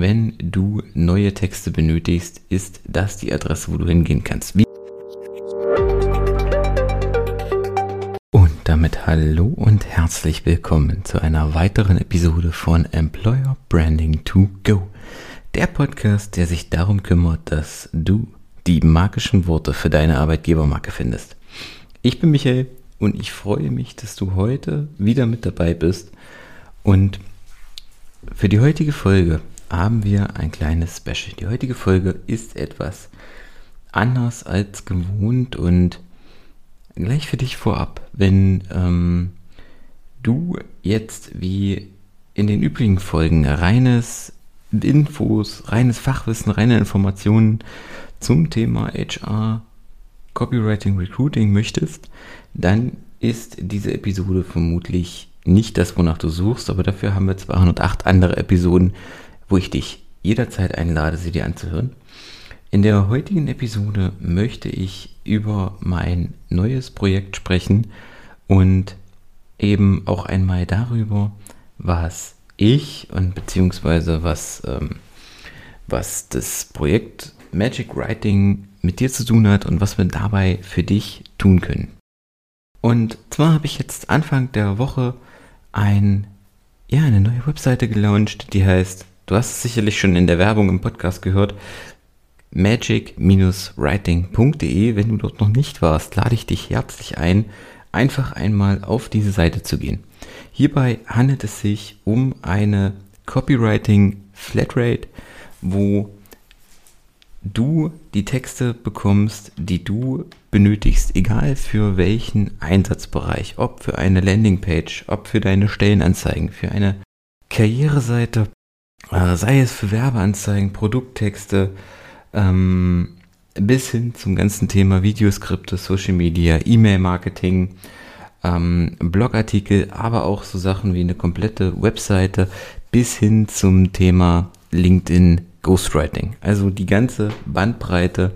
wenn du neue Texte benötigst, ist das die Adresse, wo du hingehen kannst. Wie und damit hallo und herzlich willkommen zu einer weiteren Episode von Employer Branding to Go. Der Podcast, der sich darum kümmert, dass du die magischen Worte für deine Arbeitgebermarke findest. Ich bin Michael und ich freue mich, dass du heute wieder mit dabei bist. Und für die heutige Folge haben wir ein kleines Special. Die heutige Folge ist etwas anders als gewohnt und gleich für dich vorab, wenn ähm, du jetzt wie in den übrigen Folgen reines Infos, reines Fachwissen, reine Informationen zum Thema HR, Copywriting, Recruiting möchtest, dann ist diese Episode vermutlich nicht das, wonach du suchst, aber dafür haben wir 208 andere Episoden, wo ich dich jederzeit einlade, sie dir anzuhören. In der heutigen Episode möchte ich über mein neues Projekt sprechen und eben auch einmal darüber, was ich und beziehungsweise was, ähm, was das Projekt Magic Writing mit dir zu tun hat und was wir dabei für dich tun können. Und zwar habe ich jetzt Anfang der Woche ein, ja, eine neue Webseite gelauncht, die heißt, du hast es sicherlich schon in der Werbung im Podcast gehört, magic-writing.de. Wenn du dort noch nicht warst, lade ich dich herzlich ein, einfach einmal auf diese Seite zu gehen. Hierbei handelt es sich um eine Copywriting Flatrate, wo du die Texte bekommst, die du benötigst, egal für welchen Einsatzbereich, ob für eine Landingpage, ob für deine Stellenanzeigen, für eine Karriereseite, sei es für Werbeanzeigen, Produkttexte, ähm, bis hin zum ganzen Thema Videoskripte, Social Media, E-Mail-Marketing, ähm, Blogartikel, aber auch so Sachen wie eine komplette Webseite bis hin zum Thema LinkedIn Ghostwriting. Also die ganze Bandbreite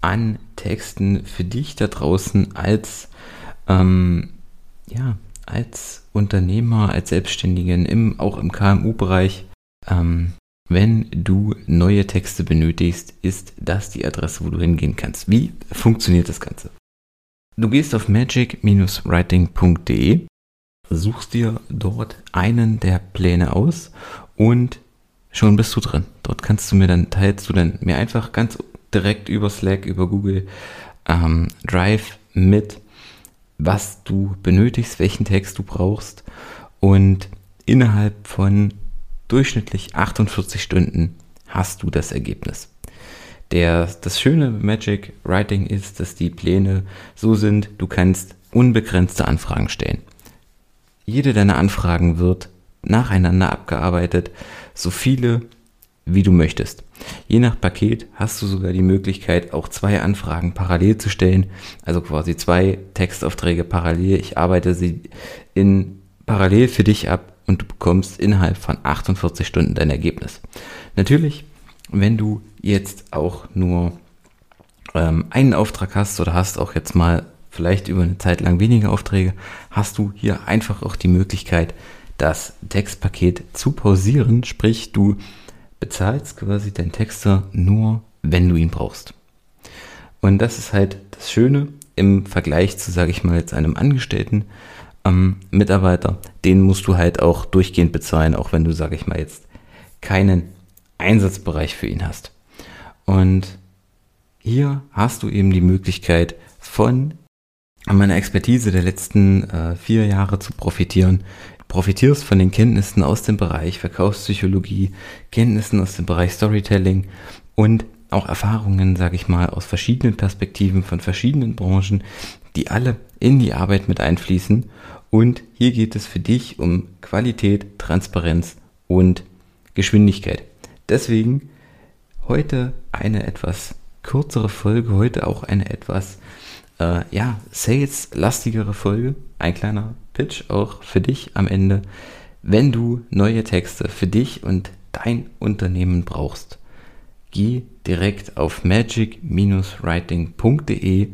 an Texten für dich da draußen als, ähm, ja, als Unternehmer, als Selbstständigen, im, auch im KMU-Bereich. Ähm, wenn du neue Texte benötigst, ist das die Adresse, wo du hingehen kannst. Wie funktioniert das Ganze? Du gehst auf magic-writing.de, suchst dir dort einen der Pläne aus und schon bist du drin. Dort kannst du mir dann, teilst du dann mir einfach ganz direkt über Slack, über Google ähm, Drive mit, was du benötigst, welchen Text du brauchst und innerhalb von durchschnittlich 48 Stunden hast du das Ergebnis. Der, das Schöne Magic Writing ist, dass die Pläne so sind, du kannst unbegrenzte Anfragen stellen. Jede deiner Anfragen wird nacheinander abgearbeitet, so viele wie du möchtest. Je nach Paket hast du sogar die Möglichkeit, auch zwei Anfragen parallel zu stellen, also quasi zwei Textaufträge parallel. Ich arbeite sie in parallel für dich ab und du bekommst innerhalb von 48 Stunden dein Ergebnis. Natürlich, wenn du jetzt auch nur ähm, einen Auftrag hast oder hast auch jetzt mal vielleicht über eine Zeit lang weniger Aufträge, hast du hier einfach auch die Möglichkeit, das Textpaket zu pausieren, sprich du bezahlst quasi deinen Texter nur, wenn du ihn brauchst. Und das ist halt das Schöne im Vergleich zu, sage ich mal, jetzt einem Angestellten ähm, Mitarbeiter. Den musst du halt auch durchgehend bezahlen, auch wenn du, sage ich mal, jetzt keinen Einsatzbereich für ihn hast. Und hier hast du eben die Möglichkeit von meiner Expertise der letzten äh, vier Jahre zu profitieren, profitierst von den Kenntnissen aus dem Bereich Verkaufspsychologie, Kenntnissen aus dem Bereich Storytelling und auch Erfahrungen, sage ich mal, aus verschiedenen Perspektiven von verschiedenen Branchen, die alle in die Arbeit mit einfließen. Und hier geht es für dich um Qualität, Transparenz und Geschwindigkeit. Deswegen heute eine etwas kürzere Folge, heute auch eine etwas äh, ja, sales-lastigere Folge. Ein kleiner Pitch auch für dich am Ende. Wenn du neue Texte für dich und dein Unternehmen brauchst, geh direkt auf magic-writing.de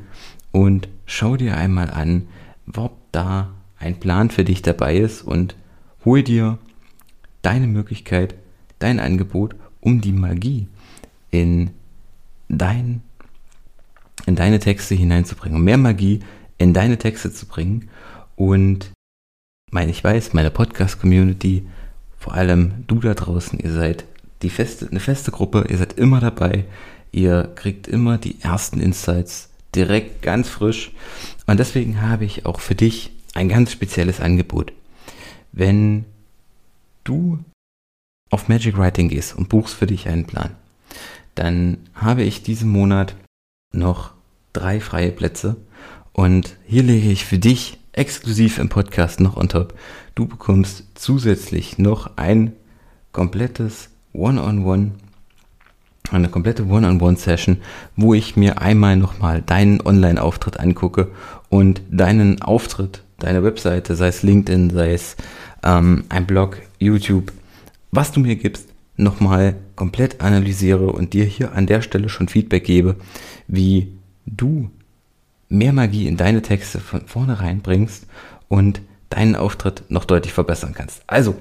und schau dir einmal an, ob da ein Plan für dich dabei ist und hol dir deine Möglichkeit, dein Angebot um die Magie in dein, in deine Texte hineinzubringen, um mehr Magie in deine Texte zu bringen. Und mein, ich weiß, meine Podcast-Community, vor allem du da draußen, ihr seid die feste, eine feste Gruppe, ihr seid immer dabei, ihr kriegt immer die ersten Insights direkt ganz frisch. Und deswegen habe ich auch für dich ein ganz spezielles Angebot. Wenn du auf Magic Writing gehst und buchst für dich einen Plan, dann habe ich diesen Monat noch drei freie Plätze und hier lege ich für dich exklusiv im Podcast noch on top. Du bekommst zusätzlich noch ein komplettes One-on-One, eine komplette One-on-One-Session, wo ich mir einmal nochmal deinen Online-Auftritt angucke und deinen Auftritt, deine Webseite, sei es LinkedIn, sei es ähm, ein Blog, YouTube, was du mir gibst, nochmal komplett analysiere und dir hier an der Stelle schon Feedback gebe, wie du mehr Magie in deine Texte von vornherein bringst und deinen Auftritt noch deutlich verbessern kannst. Also,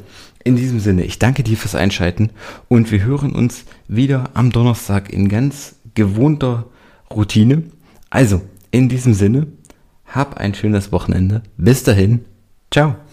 in diesem Sinne, ich danke dir fürs Einschalten und wir hören uns wieder am Donnerstag in ganz gewohnter Routine. Also, in diesem Sinne, hab ein schönes Wochenende. Bis dahin, ciao.